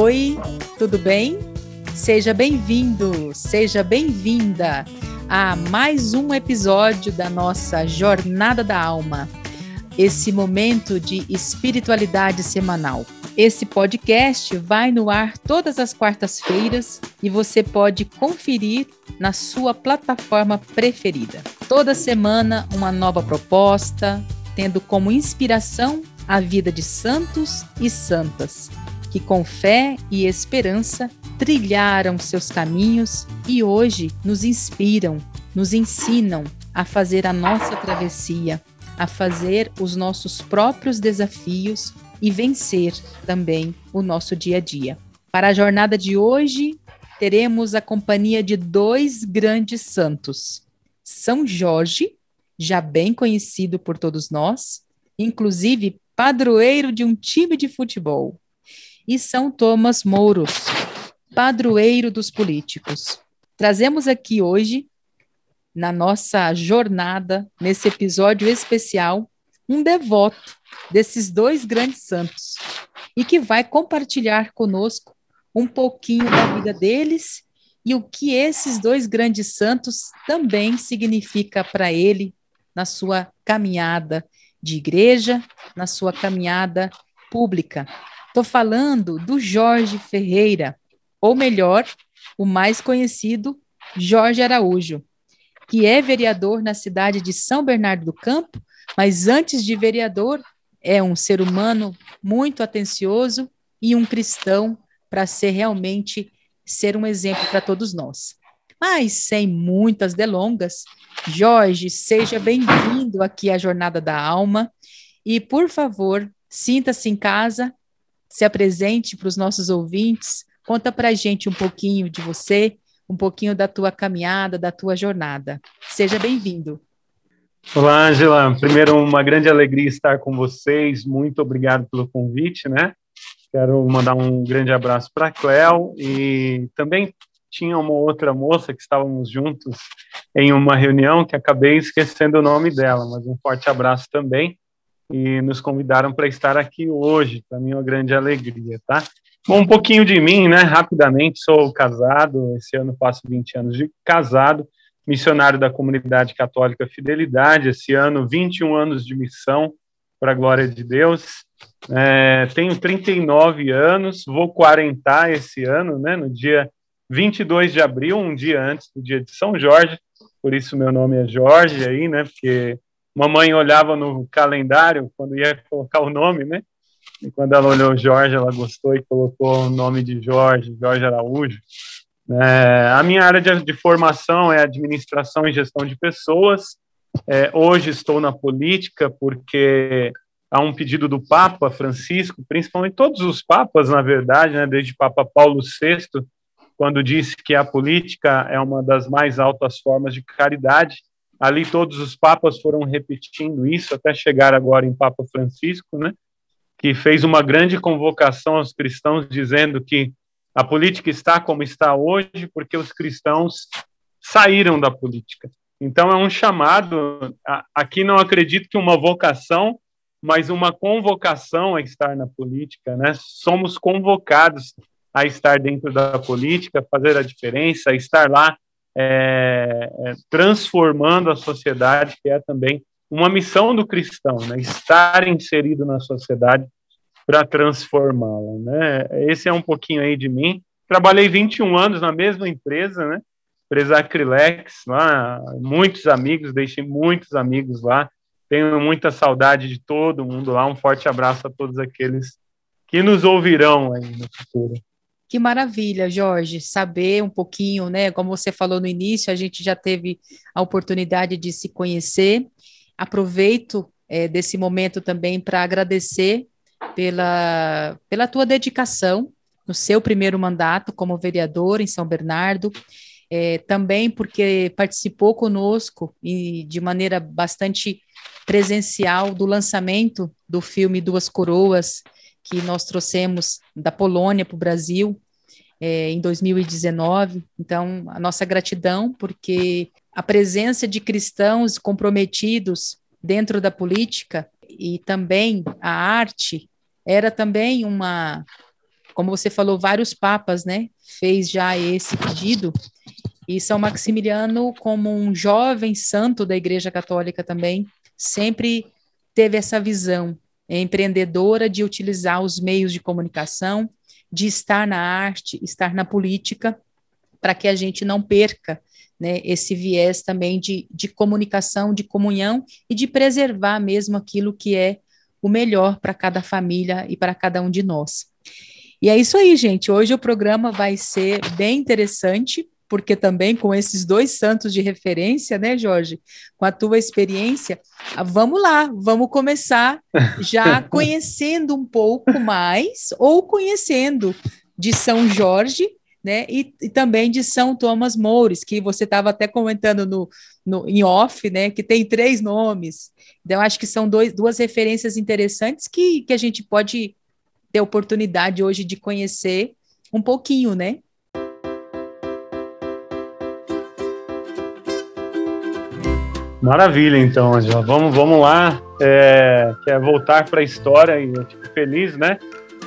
Oi, tudo bem? Seja bem-vindo, seja bem-vinda a mais um episódio da nossa Jornada da Alma, esse momento de espiritualidade semanal. Esse podcast vai no ar todas as quartas-feiras e você pode conferir na sua plataforma preferida. Toda semana, uma nova proposta, tendo como inspiração a vida de santos e santas, que com fé e esperança trilharam seus caminhos e hoje nos inspiram, nos ensinam a fazer a nossa travessia, a fazer os nossos próprios desafios e vencer também o nosso dia a dia. Para a jornada de hoje, teremos a companhia de dois grandes santos: São Jorge, já bem conhecido por todos nós, inclusive padroeiro de um time de futebol, e São Thomas Mouros, padroeiro dos políticos. Trazemos aqui hoje, na nossa jornada, nesse episódio especial, um devoto desses dois grandes santos e que vai compartilhar conosco um pouquinho da vida deles e o que esses dois grandes santos também significa para ele na sua caminhada de igreja, na sua caminhada pública. Estou falando do Jorge Ferreira, ou melhor, o mais conhecido Jorge Araújo, que é vereador na cidade de São Bernardo do Campo, mas antes de vereador, é um ser humano muito atencioso e um cristão para ser realmente ser um exemplo para todos nós. Mas sem muitas delongas, Jorge, seja bem-vindo aqui à Jornada da Alma e, por favor, sinta-se em casa, se apresente para os nossos ouvintes, conta para a gente um pouquinho de você, um pouquinho da tua caminhada, da tua jornada. Seja bem-vindo. Olá, Angela. Primeiro, uma grande alegria estar com vocês. Muito obrigado pelo convite, né? Quero mandar um grande abraço para a Cléo e também tinha uma outra moça que estávamos juntos em uma reunião que acabei esquecendo o nome dela, mas um forte abraço também e nos convidaram para estar aqui hoje. Para mim é uma grande alegria, tá? Bom, um pouquinho de mim, né? Rapidamente, sou casado, esse ano faço 20 anos de casado, missionário da comunidade católica Fidelidade, esse ano 21 anos de missão para a glória de Deus. É, tenho 39 anos, vou quarentar esse ano, né? No dia 22 de abril, um dia antes do dia de São Jorge, por isso meu nome é Jorge aí, né? Porque mamãe olhava no calendário quando ia colocar o nome, né? E quando ela olhou Jorge, ela gostou e colocou o nome de Jorge, Jorge Araújo. É, a minha área de, de, formação é administração e gestão de pessoas. É, hoje estou na política porque há um pedido do Papa Francisco, principalmente todos os papas, na verdade, né, desde Papa Paulo VI, quando disse que a política é uma das mais altas formas de caridade. Ali todos os papas foram repetindo isso até chegar agora em Papa Francisco, né? que fez uma grande convocação aos cristãos, dizendo que a política está como está hoje porque os cristãos saíram da política. Então é um chamado. Aqui não acredito que uma vocação, mas uma convocação a estar na política. Né? Somos convocados a estar dentro da política, fazer a diferença, estar lá é, é transformando a sociedade, que é também uma missão do cristão, né? estar inserido na sociedade para transformá-la. Né? Esse é um pouquinho aí de mim. Trabalhei 21 anos na mesma empresa, né? empresa Acrylex, lá, muitos amigos, deixei muitos amigos lá. Tenho muita saudade de todo mundo lá. Um forte abraço a todos aqueles que nos ouvirão aí no futuro. Que maravilha, Jorge, saber um pouquinho, né? Como você falou no início, a gente já teve a oportunidade de se conhecer aproveito é, desse momento também para agradecer pela, pela tua dedicação no seu primeiro mandato como vereador em São Bernardo, é, também porque participou conosco e de maneira bastante presencial do lançamento do filme Duas Coroas, que nós trouxemos da Polônia para o Brasil é, em 2019. Então, a nossa gratidão, porque a presença de cristãos comprometidos dentro da política e também a arte era também uma como você falou, vários papas, né, fez já esse pedido, e São Maximiliano, como um jovem santo da Igreja Católica também, sempre teve essa visão empreendedora de utilizar os meios de comunicação, de estar na arte, estar na política, para que a gente não perca né, esse viés também de, de comunicação, de comunhão e de preservar mesmo aquilo que é o melhor para cada família e para cada um de nós. E é isso aí, gente. Hoje o programa vai ser bem interessante, porque também com esses dois santos de referência, né, Jorge? Com a tua experiência, ah, vamos lá, vamos começar já conhecendo um pouco mais, ou conhecendo de São Jorge, né? E, e, também de São Thomas Moures, que você estava até comentando no, no, em off, né? Que tem três nomes. Então, acho que são dois, duas referências interessantes que, que a gente pode ter oportunidade hoje de conhecer um pouquinho, né? Maravilha, então, Angela. Vamos, vamos lá. É, quer voltar para a história e eu fico feliz, né?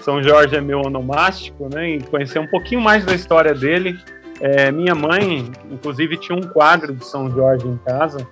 São Jorge é meu onomástico, né? E conhecer um pouquinho mais da história dele. É, minha mãe, inclusive, tinha um quadro de São Jorge em casa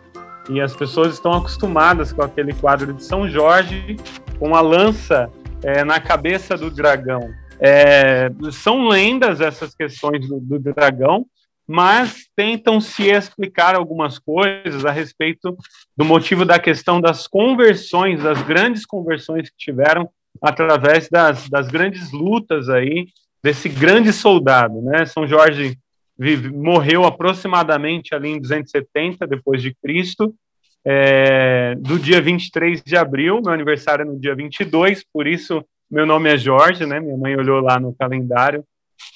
e as pessoas estão acostumadas com aquele quadro de São Jorge com a lança é, na cabeça do dragão. É, são lendas essas questões do, do dragão, mas tentam se explicar algumas coisas a respeito do motivo da questão das conversões, das grandes conversões que tiveram através das, das grandes lutas aí desse grande soldado, né? São Jorge vive, morreu aproximadamente ali em 270 depois de Cristo, é, do dia 23 de abril, meu aniversário é no dia 22, por isso meu nome é Jorge, né? Minha mãe olhou lá no calendário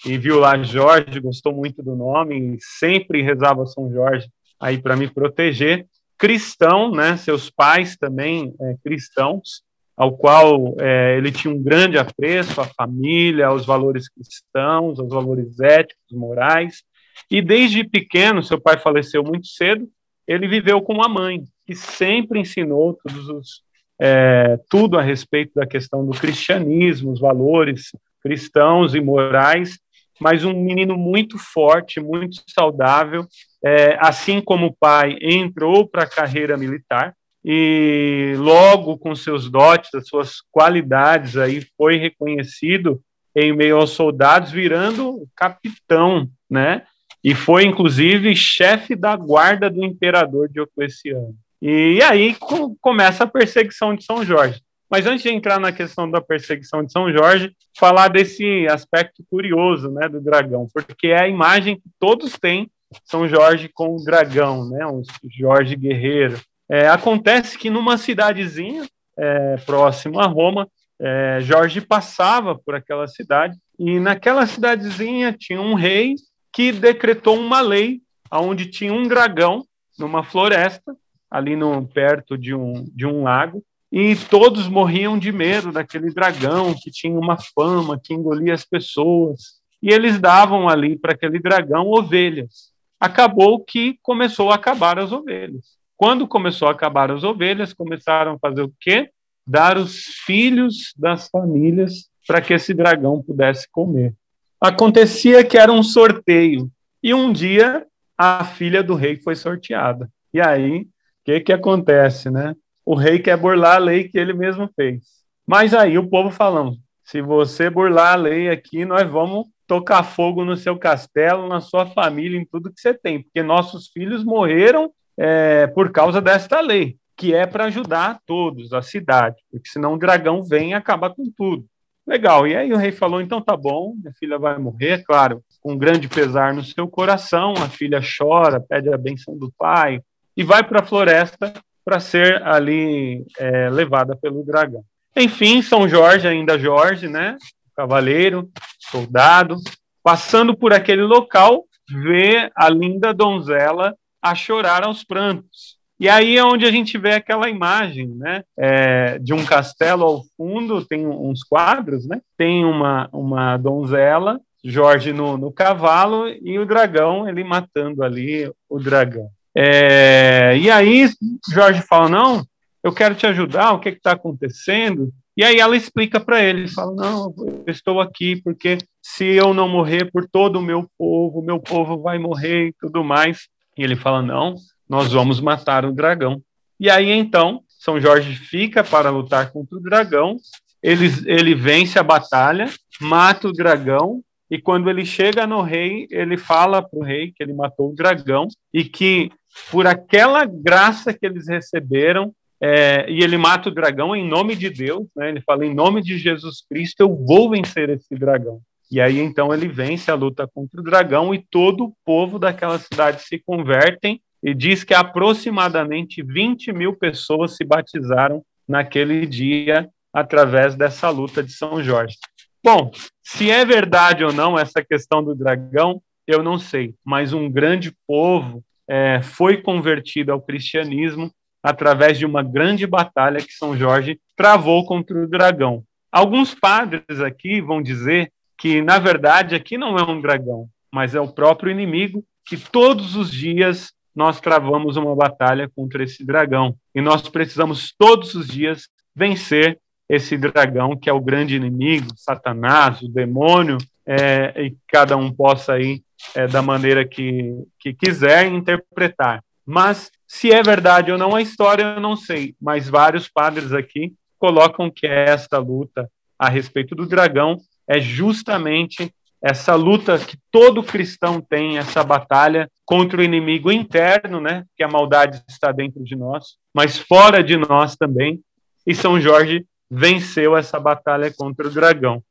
e viu lá Jorge, gostou muito do nome, e sempre rezava São Jorge aí para me proteger. Cristão, né? Seus pais também é, cristãos, ao qual é, ele tinha um grande apreço à família, aos valores cristãos, aos valores éticos, morais. E desde pequeno, seu pai faleceu muito cedo, ele viveu com uma mãe que sempre ensinou os, é, tudo a respeito da questão do cristianismo, os valores cristãos e morais, mas um menino muito forte, muito saudável, é, assim como o pai entrou para a carreira militar e logo com seus dotes, as suas qualidades aí foi reconhecido em meio aos soldados, virando capitão, né? E foi inclusive chefe da guarda do imperador Diocleciano. E aí começa a perseguição de São Jorge. Mas antes de entrar na questão da perseguição de São Jorge, falar desse aspecto curioso, né, do dragão, porque é a imagem que todos têm São Jorge com o dragão, né, um Jorge guerreiro. É, acontece que numa cidadezinha é, próximo a Roma, é, Jorge passava por aquela cidade e naquela cidadezinha tinha um rei que decretou uma lei onde tinha um dragão numa floresta ali no perto de um de um lago e todos morriam de medo daquele dragão que tinha uma fama que engolia as pessoas e eles davam ali para aquele dragão ovelhas. Acabou que começou a acabar as ovelhas. Quando começou a acabar as ovelhas, começaram a fazer o quê? Dar os filhos das famílias para que esse dragão pudesse comer. Acontecia que era um sorteio. E um dia a filha do rei foi sorteada. E aí, o que, que acontece, né? O rei quer burlar a lei que ele mesmo fez. Mas aí o povo falando: se você burlar a lei aqui, nós vamos tocar fogo no seu castelo, na sua família, em tudo que você tem, porque nossos filhos morreram é, por causa desta lei, que é para ajudar todos, a cidade, porque senão o dragão vem e acaba com tudo. Legal, e aí o rei falou: então tá bom, minha filha vai morrer, claro, com grande pesar no seu coração, a filha chora, pede a benção do pai e vai para a floresta para ser ali é, levada pelo dragão. Enfim, São Jorge, ainda Jorge, né, cavaleiro, soldado, passando por aquele local, vê a linda donzela a chorar aos prantos. E aí é onde a gente vê aquela imagem, né, é, de um castelo ao fundo, tem uns quadros, né, tem uma, uma donzela, Jorge no, no cavalo e o dragão, ele matando ali o dragão. É, e aí Jorge fala, não, eu quero te ajudar, o que está acontecendo? E aí ela explica para ele, fala: "Não, eu estou aqui porque se eu não morrer por todo o meu povo, meu povo vai morrer e tudo mais". E ele fala: "Não, nós vamos matar o dragão". E aí então São Jorge fica para lutar contra o dragão. Ele, ele vence a batalha, mata o dragão e quando ele chega no rei, ele fala para o rei que ele matou o dragão e que por aquela graça que eles receberam, é, e ele mata o dragão em nome de Deus, né? ele fala: em nome de Jesus Cristo, eu vou vencer esse dragão. E aí então ele vence a luta contra o dragão e todo o povo daquela cidade se convertem e diz que aproximadamente 20 mil pessoas se batizaram naquele dia através dessa luta de São Jorge. Bom, se é verdade ou não essa questão do dragão, eu não sei, mas um grande povo é, foi convertido ao cristianismo através de uma grande batalha que São Jorge travou contra o dragão. Alguns padres aqui vão dizer que, na verdade, aqui não é um dragão, mas é o próprio inimigo que todos os dias nós travamos uma batalha contra esse dragão. E nós precisamos todos os dias vencer esse dragão que é o grande inimigo, Satanás, o demônio, é, e cada um possa aí é, da maneira que, que quiser interpretar. Mas se é verdade ou não a história, eu não sei. Mas vários padres aqui colocam que esta luta a respeito do dragão é justamente essa luta que todo cristão tem, essa batalha contra o inimigo interno, né? Que a maldade está dentro de nós, mas fora de nós também. E São Jorge venceu essa batalha contra o dragão.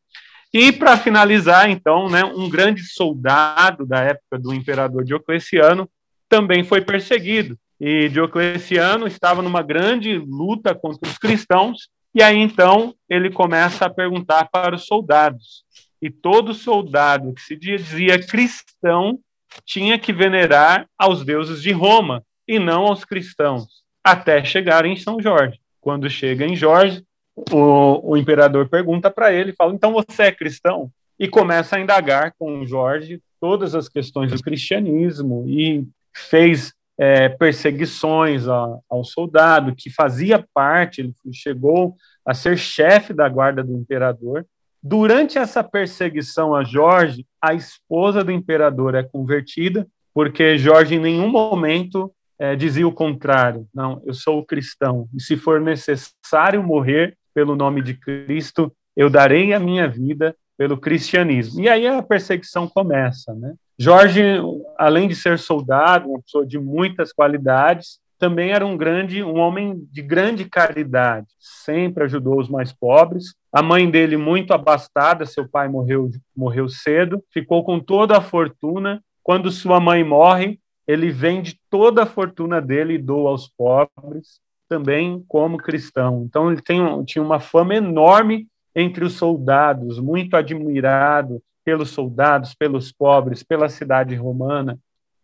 E para finalizar, então, né, um grande soldado da época do imperador Diocleciano também foi perseguido. E Diocleciano estava numa grande luta contra os cristãos, e aí então ele começa a perguntar para os soldados. E todo soldado que se dizia cristão tinha que venerar aos deuses de Roma e não aos cristãos, até chegar em São Jorge. Quando chega em Jorge, o, o imperador pergunta para ele, fala: então você é cristão? E começa a indagar com Jorge todas as questões do cristianismo e fez é, perseguições a, ao soldado que fazia parte, ele chegou a ser chefe da guarda do imperador. Durante essa perseguição a Jorge, a esposa do imperador é convertida, porque Jorge em nenhum momento é, dizia o contrário. Não, eu sou cristão, e se for necessário morrer, pelo nome de Cristo, eu darei a minha vida pelo cristianismo. E aí a perseguição começa, né? Jorge, além de ser soldado, uma pessoa de muitas qualidades, também era um grande, um homem de grande caridade. Sempre ajudou os mais pobres. A mãe dele muito abastada, seu pai morreu morreu cedo, ficou com toda a fortuna. Quando sua mãe morre, ele vende toda a fortuna dele e doa aos pobres também como cristão. Então ele tem, tinha uma fama enorme entre os soldados, muito admirado pelos soldados, pelos pobres, pela cidade romana.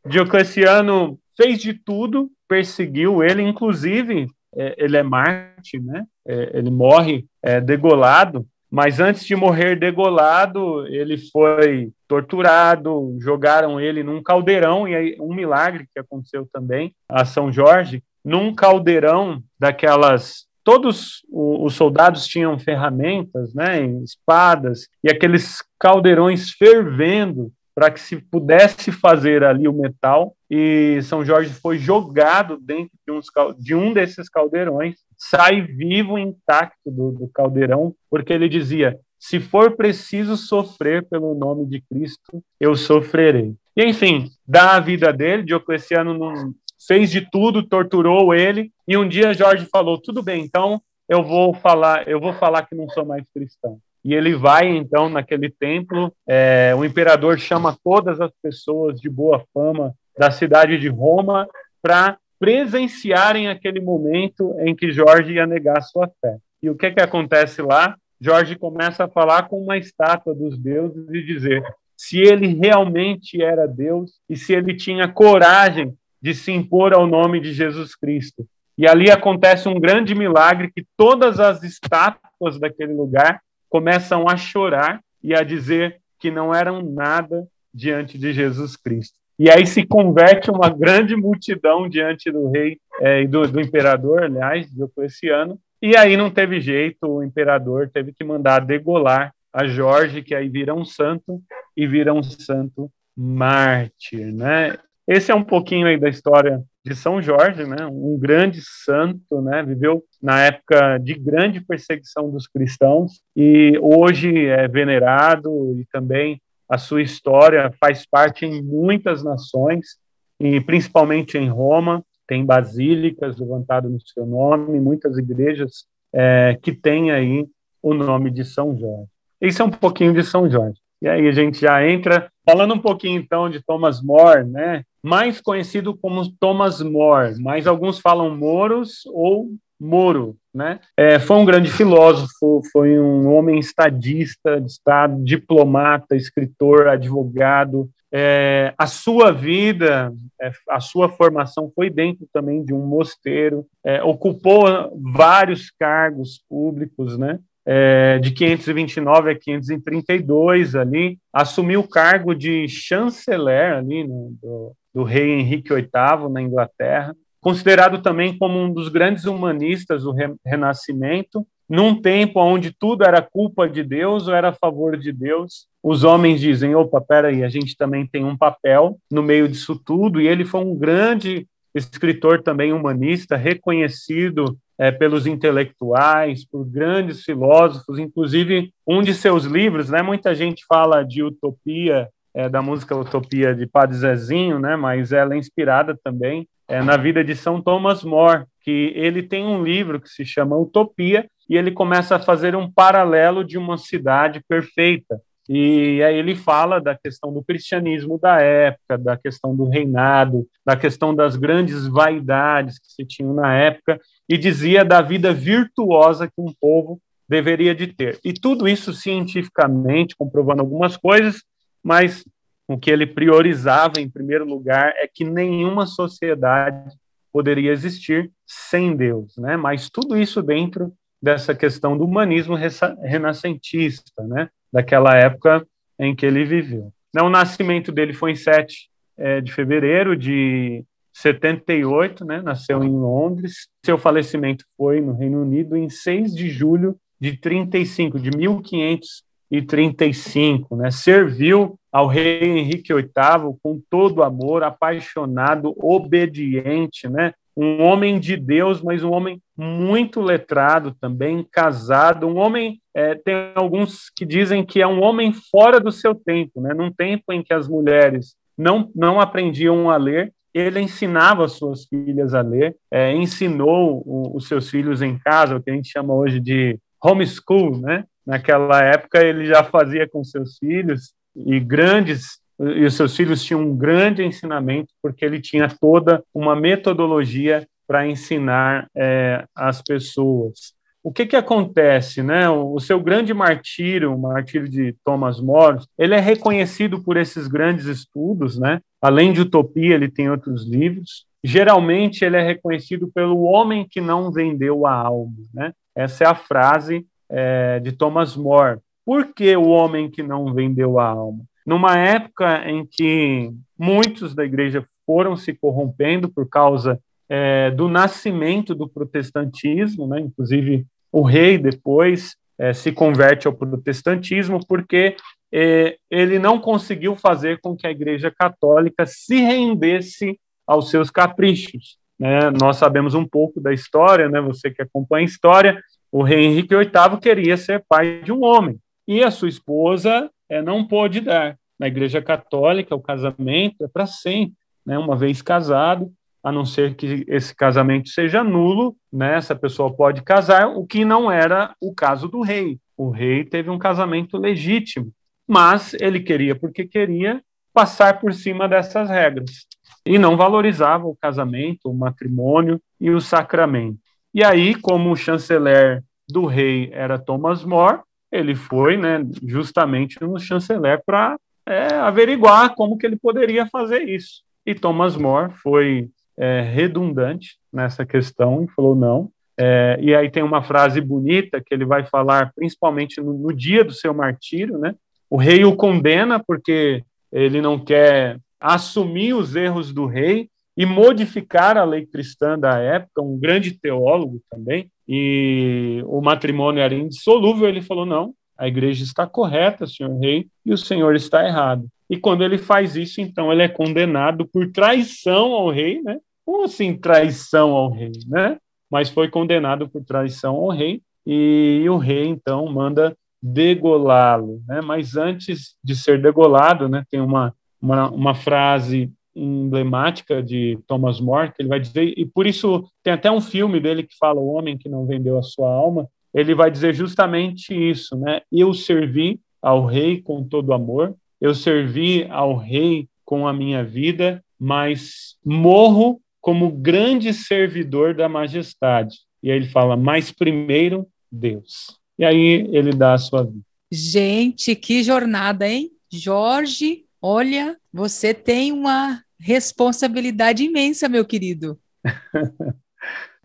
Diocleciano fez de tudo, perseguiu ele, inclusive é, ele é Marte, né? É, ele morre é, degolado, mas antes de morrer degolado, ele foi torturado, jogaram ele num caldeirão, e aí um milagre que aconteceu também a São Jorge, num caldeirão daquelas. Todos os soldados tinham ferramentas, né, espadas, e aqueles caldeirões fervendo para que se pudesse fazer ali o metal. E São Jorge foi jogado dentro de, uns, de um desses caldeirões, sai vivo intacto do, do caldeirão, porque ele dizia: se for preciso sofrer pelo nome de Cristo, eu sofrerei. E, enfim, da a vida dele, Diocleciano não, fez de tudo, torturou ele, e um dia Jorge falou: "Tudo bem, então eu vou falar, eu vou falar que não sou mais cristão". E ele vai então naquele templo, é, o imperador chama todas as pessoas de boa fama da cidade de Roma para presenciarem aquele momento em que Jorge ia negar sua fé. E o que que acontece lá? Jorge começa a falar com uma estátua dos deuses e dizer se ele realmente era Deus e se ele tinha coragem de se impor ao nome de Jesus Cristo. E ali acontece um grande milagre que todas as estátuas daquele lugar começam a chorar e a dizer que não eram nada diante de Jesus Cristo. E aí se converte uma grande multidão diante do rei é, e do, do, imperador, aliás, Diocleciano, E aí não teve jeito, o imperador teve que mandar degolar a Jorge, que aí vira um santo e vira um santo mártir, né? Esse é um pouquinho aí da história de São Jorge, né? Um grande santo, né? Viveu na época de grande perseguição dos cristãos e hoje é venerado e também a sua história faz parte em muitas nações e principalmente em Roma tem basílicas levantadas no seu nome, muitas igrejas é, que têm aí o nome de São Jorge. Isso é um pouquinho de São Jorge. E aí a gente já entra falando um pouquinho então de Thomas More, né? Mais conhecido como Thomas More, mas alguns falam Moros ou Moro, né? É, foi um grande filósofo, foi um homem estadista de Estado, diplomata, escritor, advogado, é, a sua vida, é, a sua formação foi dentro também de um mosteiro, é, ocupou vários cargos públicos, né? É, de 529 a 532 ali, assumiu o cargo de chanceler ali no, do, do rei Henrique VIII na Inglaterra, considerado também como um dos grandes humanistas do re, Renascimento, num tempo onde tudo era culpa de Deus ou era a favor de Deus, os homens dizem: opa, peraí, a gente também tem um papel no meio disso tudo, e ele foi um grande escritor também humanista, reconhecido é, pelos intelectuais, por grandes filósofos, inclusive um de seus livros, né? Muita gente fala de utopia, é, da música Utopia de Padre Zezinho, né? Mas ela é inspirada também é, na vida de São Thomas More, que ele tem um livro que se chama Utopia e ele começa a fazer um paralelo de uma cidade perfeita. E aí ele fala da questão do cristianismo da época, da questão do reinado, da questão das grandes vaidades que se tinham na época, e dizia da vida virtuosa que um povo deveria de ter. E tudo isso cientificamente, comprovando algumas coisas, mas o que ele priorizava em primeiro lugar é que nenhuma sociedade poderia existir sem Deus, né? Mas tudo isso dentro dessa questão do humanismo renascentista, né? Daquela época em que ele viveu. O nascimento dele foi em 7 é, de fevereiro de 78, né? Nasceu em Londres. Seu falecimento foi no Reino Unido em 6 de julho de 35, de 1535, né? Serviu ao rei Henrique VIII com todo amor, apaixonado, obediente, né? Um homem de Deus, mas um homem muito letrado também, casado, um homem, é, tem alguns que dizem que é um homem fora do seu tempo, né? num tempo em que as mulheres não, não aprendiam a ler, ele ensinava suas filhas a ler, é, ensinou o, os seus filhos em casa, o que a gente chama hoje de homeschool, né? Naquela época ele já fazia com seus filhos e grandes e os seus filhos tinham um grande ensinamento, porque ele tinha toda uma metodologia para ensinar é, as pessoas. O que, que acontece, né? O, seu grande martírio, o martírio de Thomas More, ele é reconhecido por esses grandes estudos, né? Além de Utopia, ele tem outros livros. Geralmente, ele é reconhecido pelo homem que não vendeu a alma, né? Essa é a frase é, de Thomas More. Por que o homem que não vendeu a alma? Numa época em que muitos da igreja foram se corrompendo por causa é, do nascimento do protestantismo, né? inclusive o rei depois é, se converte ao protestantismo porque é, ele não conseguiu fazer com que a igreja católica se rendesse aos seus caprichos. Né? Nós sabemos um pouco da história, né? você que acompanha a história, o rei Henrique VIII queria ser pai de um homem, e a sua esposa é, não pôde dar. Na Igreja Católica, o casamento é para sempre, né? uma vez casado, a não ser que esse casamento seja nulo, né? essa pessoa pode casar, o que não era o caso do rei. O rei teve um casamento legítimo, mas ele queria, porque queria, passar por cima dessas regras. E não valorizava o casamento, o matrimônio e o sacramento. E aí, como o chanceler do rei era Thomas More, ele foi né, justamente no chanceler para é, averiguar como que ele poderia fazer isso. E Thomas More foi é, redundante nessa questão e falou não. É, e aí tem uma frase bonita que ele vai falar, principalmente no, no dia do seu martírio, né? O rei o condena porque ele não quer assumir os erros do rei e modificar a lei cristã da época, um grande teólogo também, e o matrimônio era indissolúvel, ele falou: não, a igreja está correta, senhor rei, e o senhor está errado. E quando ele faz isso, então ele é condenado por traição ao rei, né? Como assim traição ao rei, né? Mas foi condenado por traição ao rei, e o rei então manda degolá-lo, né? Mas antes de ser degolado, né, tem uma, uma, uma frase emblemática de Thomas More, que ele vai dizer, e por isso tem até um filme dele que fala O Homem que Não Vendeu a Sua Alma, ele vai dizer justamente isso, né? Eu servi ao rei com todo amor, eu servi ao rei com a minha vida, mas morro como grande servidor da majestade. E aí ele fala, mas primeiro Deus. E aí ele dá a sua vida. Gente, que jornada, hein? Jorge, olha, você tem uma responsabilidade imensa, meu querido.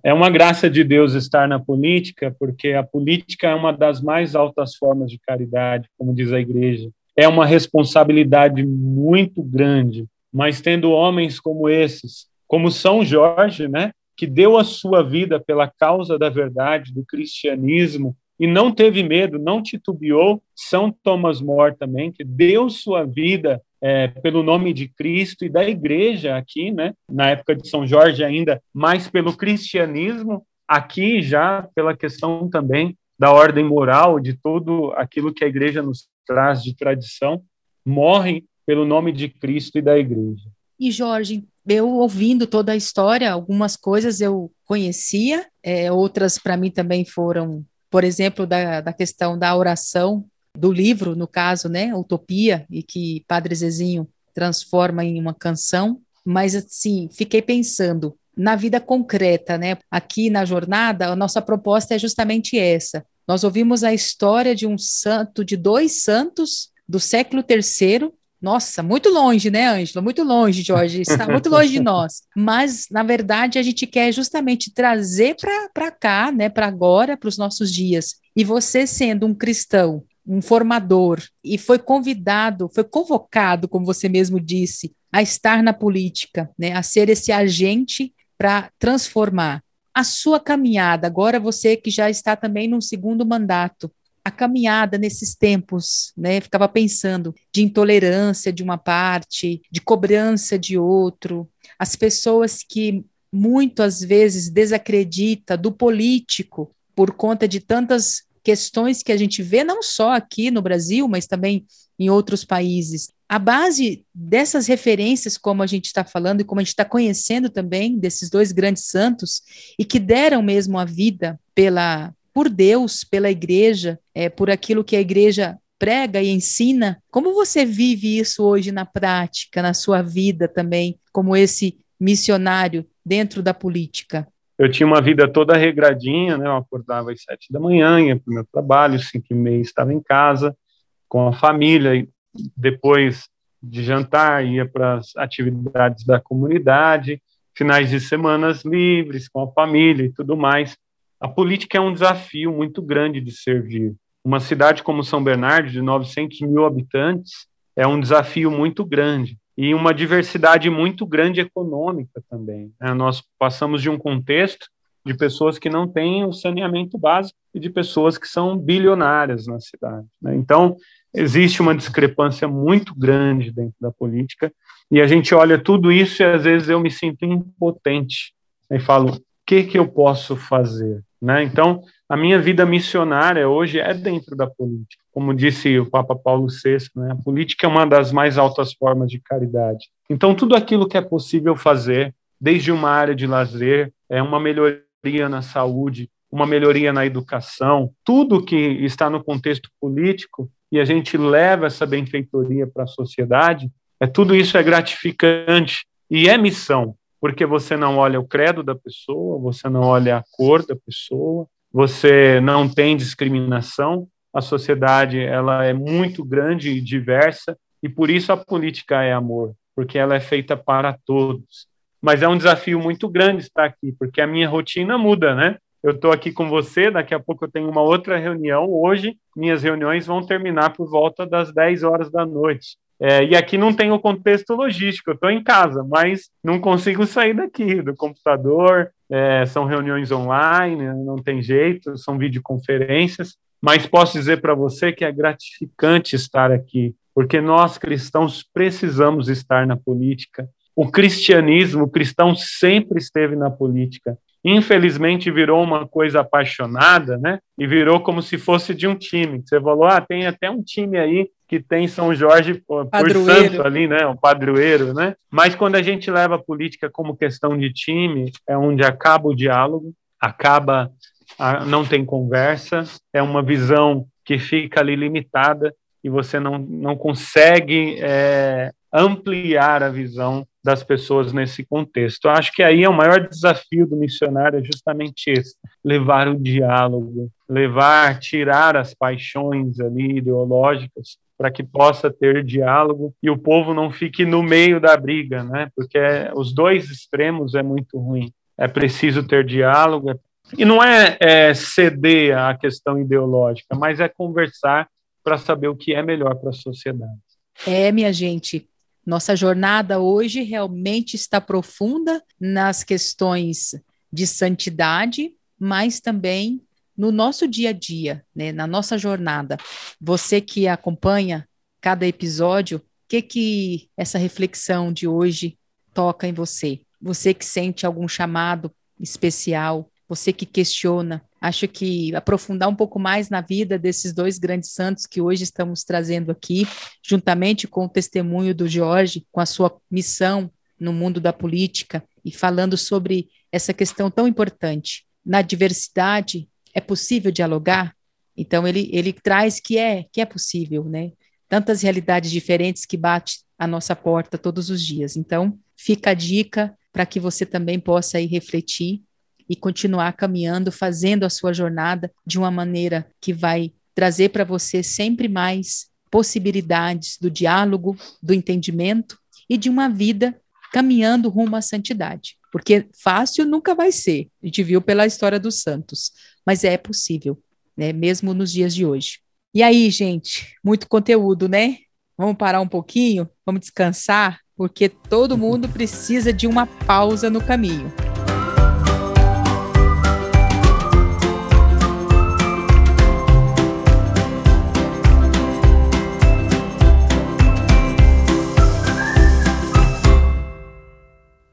é uma graça de Deus estar na política, porque a política é uma das mais altas formas de caridade, como diz a igreja. É uma responsabilidade muito grande, mas tendo homens como esses, como São Jorge, né, que deu a sua vida pela causa da verdade, do cristianismo, e não teve medo, não titubeou. São Thomas More também, que deu sua vida é, pelo nome de Cristo e da igreja aqui, né? Na época de São Jorge ainda, mais pelo cristianismo, aqui já pela questão também da ordem moral, de tudo aquilo que a igreja nos traz de tradição, morre pelo nome de Cristo e da igreja. E Jorge, eu ouvindo toda a história, algumas coisas eu conhecia, é, outras para mim também foram por exemplo, da, da questão da oração, do livro, no caso, né, Utopia, e que Padre Zezinho transforma em uma canção, mas assim, fiquei pensando na vida concreta, né? Aqui na jornada, a nossa proposta é justamente essa. Nós ouvimos a história de um santo, de dois santos do século terceiro, nossa, muito longe, né, Ângela? Muito longe, Jorge. Está muito longe de nós. Mas, na verdade, a gente quer justamente trazer para cá, né, para agora, para os nossos dias. E você, sendo um cristão, um formador, e foi convidado, foi convocado, como você mesmo disse, a estar na política, né, a ser esse agente para transformar. A sua caminhada, agora você que já está também num segundo mandato, a caminhada nesses tempos, né? Ficava pensando de intolerância de uma parte, de cobrança de outro, as pessoas que muitas vezes desacredita do político por conta de tantas questões que a gente vê não só aqui no Brasil, mas também em outros países. A base dessas referências, como a gente está falando e como a gente está conhecendo também desses dois grandes santos e que deram mesmo a vida pela por Deus, pela igreja, é, por aquilo que a igreja prega e ensina. Como você vive isso hoje na prática, na sua vida também, como esse missionário dentro da política? Eu tinha uma vida toda regradinha, né? Eu acordava às sete da manhã, ia para o meu trabalho, cinco e meia estava em casa, com a família, e depois de jantar ia para as atividades da comunidade, finais de semanas livres com a família e tudo mais. A política é um desafio muito grande de servir. Uma cidade como São Bernardo, de 900 mil habitantes, é um desafio muito grande. E uma diversidade muito grande econômica também. Né? Nós passamos de um contexto de pessoas que não têm o saneamento básico e de pessoas que são bilionárias na cidade. Né? Então, existe uma discrepância muito grande dentro da política e a gente olha tudo isso e às vezes eu me sinto impotente e falo: o que, que eu posso fazer? Né? Então, a minha vida missionária hoje é dentro da política. Como disse o Papa Paulo VI, né? a política é uma das mais altas formas de caridade. Então, tudo aquilo que é possível fazer, desde uma área de lazer, é uma melhoria na saúde, uma melhoria na educação, tudo que está no contexto político e a gente leva essa benfeitoria para a sociedade, é tudo isso é gratificante e é missão porque você não olha o credo da pessoa, você não olha a cor da pessoa, você não tem discriminação. A sociedade ela é muito grande e diversa e por isso a política é amor, porque ela é feita para todos. Mas é um desafio muito grande estar aqui, porque a minha rotina muda, né? Eu estou aqui com você, daqui a pouco eu tenho uma outra reunião. Hoje, minhas reuniões vão terminar por volta das 10 horas da noite. É, e aqui não tem o contexto logístico, eu estou em casa, mas não consigo sair daqui do computador, é, são reuniões online, não tem jeito, são videoconferências, mas posso dizer para você que é gratificante estar aqui, porque nós cristãos precisamos estar na política. O cristianismo, o cristão sempre esteve na política infelizmente virou uma coisa apaixonada, né? E virou como se fosse de um time. Você falou, ah, tem até um time aí que tem São Jorge por, por santo ali, né? Um padroeiro, né? Mas quando a gente leva a política como questão de time, é onde acaba o diálogo, acaba, a, não tem conversa, é uma visão que fica ali limitada e você não, não consegue é, ampliar a visão das pessoas nesse contexto. Eu acho que aí é o maior desafio do missionário é justamente esse, levar o diálogo, levar, tirar as paixões ali ideológicas para que possa ter diálogo e o povo não fique no meio da briga, né? Porque os dois extremos é muito ruim. É preciso ter diálogo é... e não é, é ceder à questão ideológica, mas é conversar para saber o que é melhor para a sociedade. É, minha gente, nossa jornada hoje realmente está profunda nas questões de santidade, mas também no nosso dia a dia, né, na nossa jornada. Você que acompanha cada episódio, o que que essa reflexão de hoje toca em você? Você que sente algum chamado especial, você que questiona Acho que aprofundar um pouco mais na vida desses dois grandes santos que hoje estamos trazendo aqui, juntamente com o testemunho do Jorge, com a sua missão no mundo da política e falando sobre essa questão tão importante. Na diversidade, é possível dialogar? Então, ele, ele traz que é, que é possível, né? Tantas realidades diferentes que bate a nossa porta todos os dias. Então, fica a dica para que você também possa ir refletir e continuar caminhando, fazendo a sua jornada de uma maneira que vai trazer para você sempre mais possibilidades do diálogo, do entendimento e de uma vida caminhando rumo à santidade. Porque fácil nunca vai ser, a gente viu pela história dos santos, mas é possível, né, mesmo nos dias de hoje. E aí, gente, muito conteúdo, né? Vamos parar um pouquinho, vamos descansar, porque todo mundo precisa de uma pausa no caminho.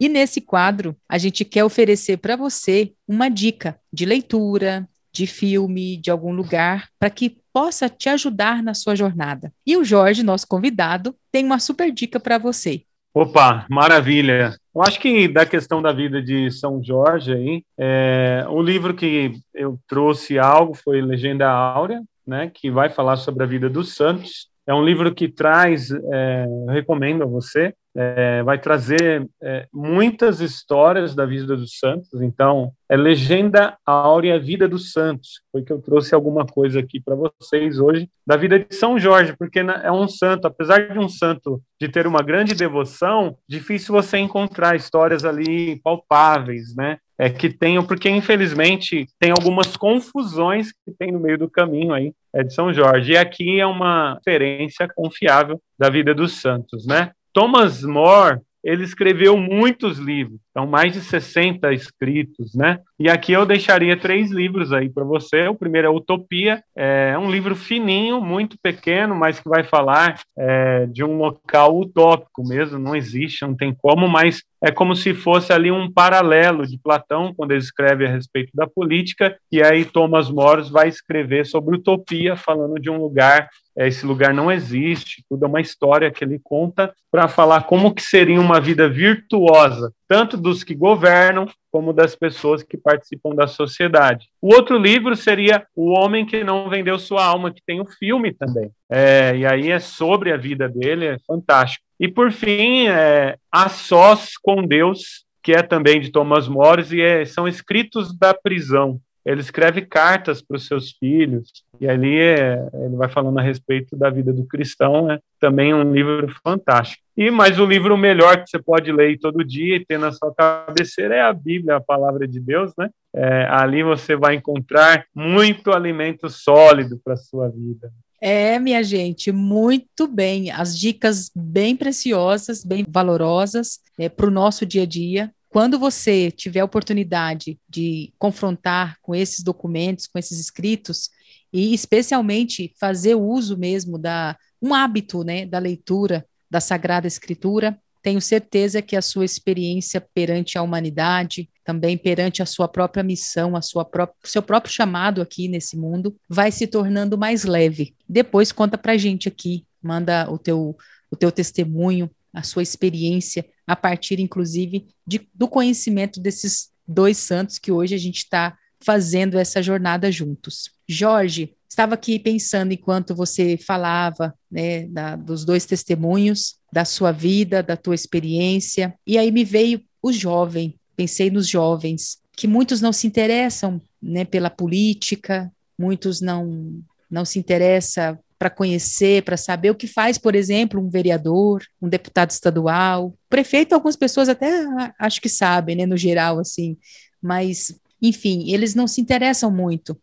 E nesse quadro, a gente quer oferecer para você uma dica de leitura, de filme, de algum lugar, para que possa te ajudar na sua jornada. E o Jorge, nosso convidado, tem uma super dica para você. Opa, maravilha! Eu acho que da questão da vida de São Jorge aí, é, o livro que eu trouxe algo foi Legenda Áurea, né, que vai falar sobre a vida dos santos. É um livro que traz, é, recomendo a você, é, vai trazer é, muitas histórias da vida dos santos. Então, é Legenda Áurea Vida dos Santos. Foi que eu trouxe alguma coisa aqui para vocês hoje da vida de São Jorge, porque é um santo, apesar de um santo de ter uma grande devoção, difícil você encontrar histórias ali palpáveis, né? É que tenham, porque infelizmente tem algumas confusões que tem no meio do caminho aí é de São Jorge. E aqui é uma referência confiável da vida dos santos, né? Thomas More, ele escreveu muitos livros, são mais de 60 escritos, né? E aqui eu deixaria três livros aí para você. O primeiro é Utopia, é um livro fininho, muito pequeno, mas que vai falar é, de um local utópico mesmo, não existe, não tem como, mas é como se fosse ali um paralelo de Platão, quando ele escreve a respeito da política, e aí Thomas More vai escrever sobre utopia, falando de um lugar é, esse lugar não existe, tudo é uma história que ele conta para falar como que seria uma vida virtuosa, tanto dos que governam como das pessoas que participam da sociedade. O outro livro seria O Homem que Não Vendeu Sua Alma, que tem o um filme também. É, e aí é sobre a vida dele, é fantástico. E por fim, é, A Sós com Deus, que é também de Thomas More, e é, são escritos da prisão ele escreve cartas para os seus filhos, e ali é, ele vai falando a respeito da vida do cristão, né? também um livro fantástico. E mais o livro melhor que você pode ler todo dia e ter na sua cabeceira é a Bíblia, a palavra de Deus, né? É, ali você vai encontrar muito alimento sólido para a sua vida. É, minha gente, muito bem. As dicas bem preciosas, bem valorosas é, para o nosso dia a dia. Quando você tiver a oportunidade de confrontar com esses documentos, com esses escritos, e especialmente fazer uso mesmo da um hábito, né, da leitura da Sagrada Escritura, tenho certeza que a sua experiência perante a humanidade, também perante a sua própria missão, a sua própria, seu próprio chamado aqui nesse mundo, vai se tornando mais leve. Depois conta pra gente aqui, manda o teu, o teu testemunho, a sua experiência, a partir, inclusive, de, do conhecimento desses dois santos que hoje a gente está fazendo essa jornada juntos. Jorge, estava aqui pensando enquanto você falava, né, da, dos dois testemunhos, da sua vida, da tua experiência, e aí me veio o jovem, pensei nos jovens, que muitos não se interessam, né, pela política, muitos não não se interessam para conhecer, para saber o que faz, por exemplo, um vereador, um deputado estadual, prefeito, algumas pessoas até acho que sabem, né, no geral, assim, mas, enfim, eles não se interessam muito.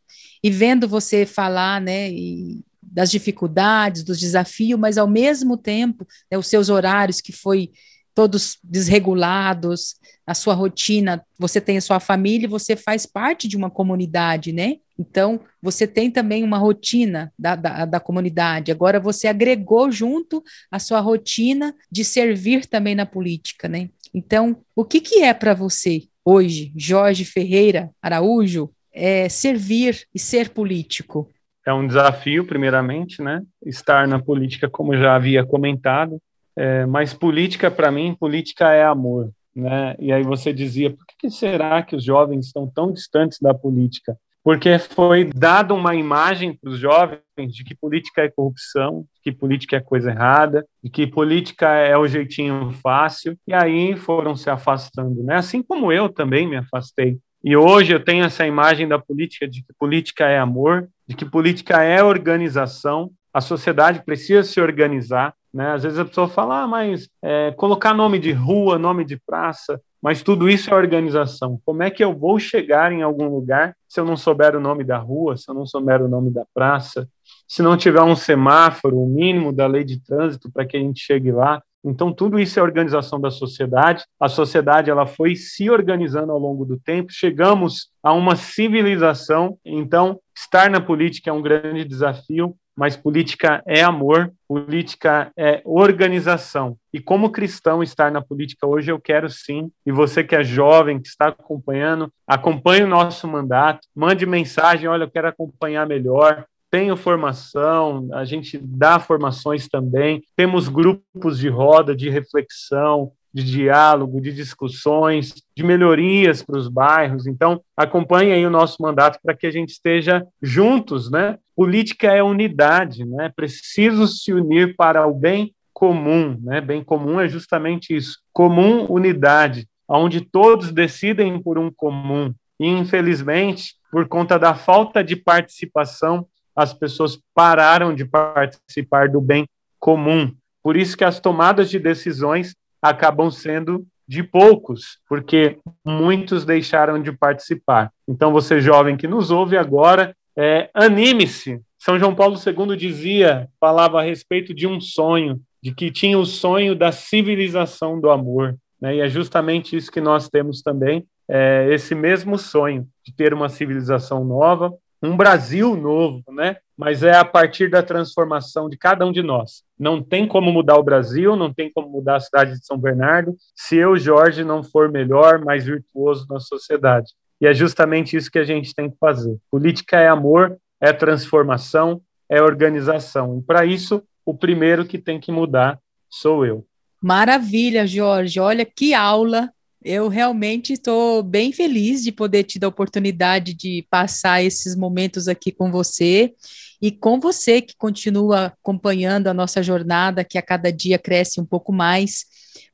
E vendo você falar, né, e das dificuldades, dos desafios, mas ao mesmo tempo, né, os seus horários que foi todos desregulados, a sua rotina, você tem a sua família, você faz parte de uma comunidade, né? Então, você tem também uma rotina da, da, da, comunidade. Agora, você agregou junto a sua rotina de servir também na política, né? Então, o que, que é para você hoje, Jorge Ferreira Araújo, é, servir e ser político? É um desafio, primeiramente, né? Estar na política, como já havia comentado. É, mas política, para mim, política é amor. Né? E aí você dizia, por que será que os jovens estão tão distantes da política? Porque foi dada uma imagem para os jovens de que política é corrupção, que política é coisa errada, de que política é o jeitinho fácil, e aí foram se afastando, né? Assim como eu também me afastei e hoje eu tenho essa imagem da política de que política é amor, de que política é organização. A sociedade precisa se organizar. Né? Às vezes a pessoa fala, ah, mas é, colocar nome de rua, nome de praça, mas tudo isso é organização. Como é que eu vou chegar em algum lugar se eu não souber o nome da rua, se eu não souber o nome da praça, se não tiver um semáforo, o mínimo da lei de trânsito para que a gente chegue lá? Então, tudo isso é organização da sociedade. A sociedade ela foi se organizando ao longo do tempo. Chegamos a uma civilização. Então, estar na política é um grande desafio, mas política é amor, política é organização. E como cristão estar na política hoje, eu quero sim. E você que é jovem, que está acompanhando, acompanhe o nosso mandato, mande mensagem, olha, eu quero acompanhar melhor tenho formação, a gente dá formações também, temos grupos de roda, de reflexão, de diálogo, de discussões, de melhorias para os bairros. Então, acompanhe aí o nosso mandato para que a gente esteja juntos, né? Política é unidade, né? Preciso se unir para o bem comum, né? Bem comum é justamente isso, comum unidade, onde todos decidem por um comum. E, infelizmente, por conta da falta de participação as pessoas pararam de participar do bem comum. Por isso que as tomadas de decisões acabam sendo de poucos, porque muitos deixaram de participar. Então, você jovem que nos ouve agora, é, anime-se. São João Paulo II dizia, falava a respeito de um sonho, de que tinha o sonho da civilização do amor. Né? E é justamente isso que nós temos também, é, esse mesmo sonho de ter uma civilização nova, um Brasil novo, né? Mas é a partir da transformação de cada um de nós. Não tem como mudar o Brasil, não tem como mudar a cidade de São Bernardo, se eu, Jorge, não for melhor, mais virtuoso na sociedade. E é justamente isso que a gente tem que fazer. Política é amor, é transformação, é organização. E para isso, o primeiro que tem que mudar sou eu. Maravilha, Jorge. Olha que aula eu realmente estou bem feliz de poder te dar a oportunidade de passar esses momentos aqui com você e com você que continua acompanhando a nossa jornada, que a cada dia cresce um pouco mais.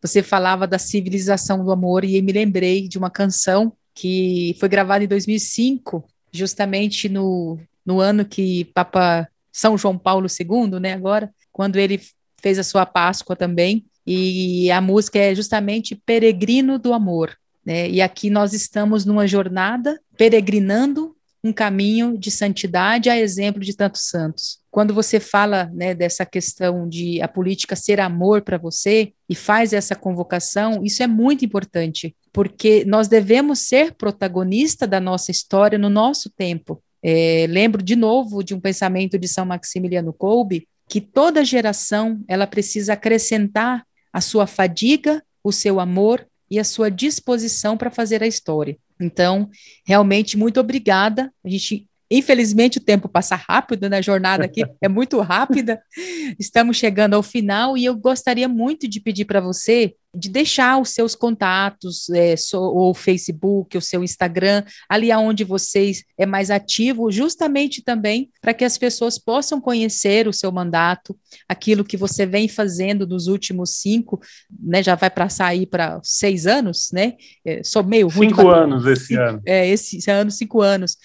Você falava da civilização do amor e me lembrei de uma canção que foi gravada em 2005, justamente no, no ano que Papa São João Paulo II, né, agora, quando ele fez a sua Páscoa também, e a música é justamente Peregrino do Amor. Né? E aqui nós estamos numa jornada peregrinando um caminho de santidade a exemplo de tantos santos. Quando você fala né, dessa questão de a política ser amor para você e faz essa convocação, isso é muito importante, porque nós devemos ser protagonista da nossa história no nosso tempo. É, lembro de novo de um pensamento de São Maximiliano Kolbe, que toda geração ela precisa acrescentar a sua fadiga, o seu amor e a sua disposição para fazer a história. Então, realmente, muito obrigada. A gente Infelizmente, o tempo passa rápido na jornada aqui, é muito rápida. Estamos chegando ao final e eu gostaria muito de pedir para você de deixar os seus contatos, é, o Facebook, o seu Instagram, ali aonde vocês é mais ativo, justamente também para que as pessoas possam conhecer o seu mandato, aquilo que você vem fazendo nos últimos cinco, né? Já vai para sair para seis anos, né? É, sou meio ruim. Cinco anos esse ano. É, esse ano, cinco anos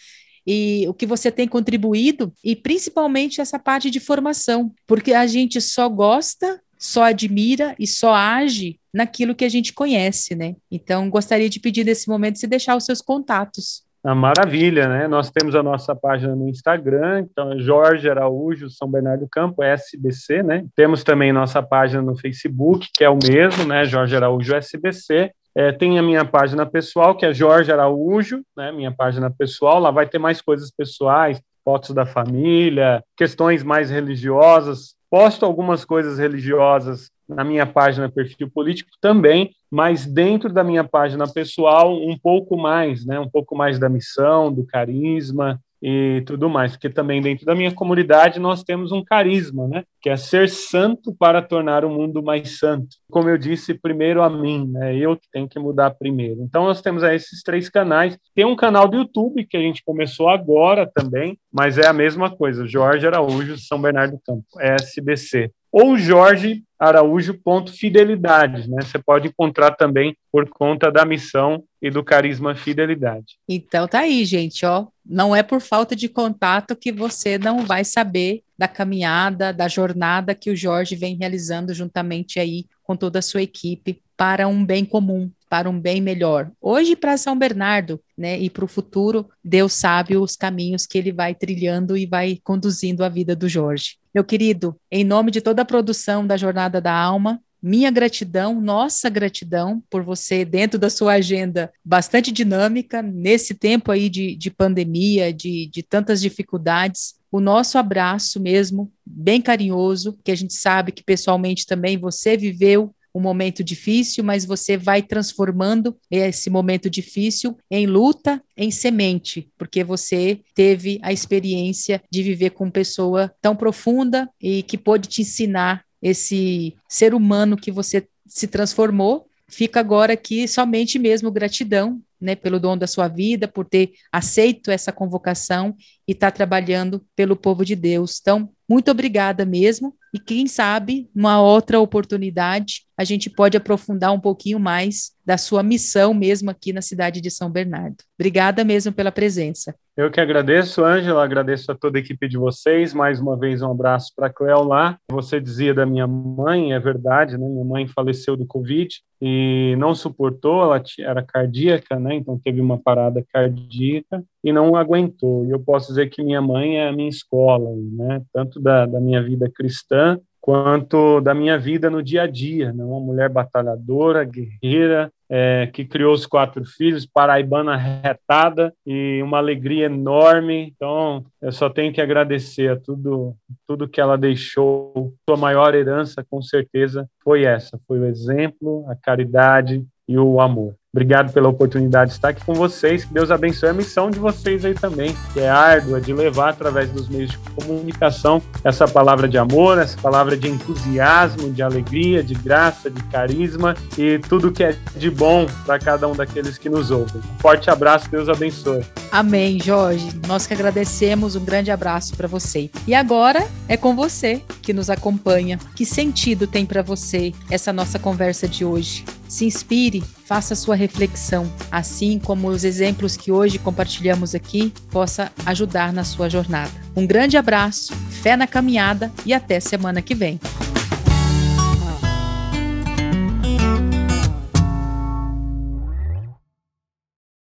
e o que você tem contribuído e principalmente essa parte de formação, porque a gente só gosta, só admira e só age naquilo que a gente conhece, né? Então, gostaria de pedir nesse momento se deixar os seus contatos. Ah, maravilha, né? Nós temos a nossa página no Instagram, então é Jorge Araújo São Bernardo do Campo, SBC, né? Temos também nossa página no Facebook, que é o mesmo, né? Jorge Araújo SBC. É, tem a minha página pessoal, que é Jorge Araújo, né, minha página pessoal. Lá vai ter mais coisas pessoais, fotos da família, questões mais religiosas. Posto algumas coisas religiosas na minha página perfil político também, mas dentro da minha página pessoal um pouco mais, né, um pouco mais da missão, do carisma, e tudo mais, porque também dentro da minha comunidade nós temos um carisma, né, que é ser santo para tornar o mundo mais santo. Como eu disse, primeiro a mim, né, eu que tenho que mudar primeiro. Então nós temos aí esses três canais. Tem um canal do YouTube que a gente começou agora também, mas é a mesma coisa, Jorge Araújo, São Bernardo do Campo, SBC ou Jorge Araújo.fidelidade, né? Você pode encontrar também por conta da missão e do carisma fidelidade. Então tá aí, gente, ó. Não é por falta de contato que você não vai saber da caminhada, da jornada que o Jorge vem realizando juntamente aí com toda a sua equipe para um bem comum, para um bem melhor. Hoje para São Bernardo, né, e para o futuro, Deus sabe os caminhos que ele vai trilhando e vai conduzindo a vida do Jorge. Meu querido, em nome de toda a produção da Jornada da Alma, minha gratidão, nossa gratidão por você, dentro da sua agenda bastante dinâmica, nesse tempo aí de, de pandemia, de, de tantas dificuldades. O nosso abraço mesmo, bem carinhoso, que a gente sabe que pessoalmente também você viveu um momento difícil, mas você vai transformando esse momento difícil em luta, em semente, porque você teve a experiência de viver com pessoa tão profunda e que pôde te ensinar esse ser humano que você se transformou. Fica agora aqui somente mesmo gratidão, né, pelo dom da sua vida, por ter aceito essa convocação e estar tá trabalhando pelo povo de Deus. Então, muito obrigada mesmo. E quem sabe, numa outra oportunidade, a gente pode aprofundar um pouquinho mais da sua missão mesmo aqui na cidade de São Bernardo. Obrigada mesmo pela presença. Eu que agradeço, Ângela, agradeço a toda a equipe de vocês. Mais uma vez, um abraço para a Cleo lá. Você dizia da minha mãe, é verdade, né? Minha mãe faleceu do Covid e não suportou, ela era cardíaca, né? Então teve uma parada cardíaca e não aguentou. E eu posso dizer que minha mãe é a minha escola, né? Tanto da, da minha vida cristã quanto da minha vida no dia a dia. Né? Uma mulher batalhadora, guerreira, é, que criou os quatro filhos, paraibana retada e uma alegria enorme. Então, eu só tenho que agradecer a tudo, tudo que ela deixou. Sua maior herança, com certeza, foi essa: foi o exemplo, a caridade e o amor. Obrigado pela oportunidade de estar aqui com vocês. Que Deus abençoe a missão de vocês aí também, que é árdua de levar através dos meios de comunicação essa palavra de amor, essa palavra de entusiasmo, de alegria, de graça, de carisma e tudo que é de bom para cada um daqueles que nos ouvem. forte abraço, Deus abençoe. Amém, Jorge. Nós que agradecemos, um grande abraço para você. E agora é com você que nos acompanha. Que sentido tem para você essa nossa conversa de hoje? Se inspire, faça sua reflexão, assim como os exemplos que hoje compartilhamos aqui possa ajudar na sua jornada. Um grande abraço, fé na caminhada e até semana que vem.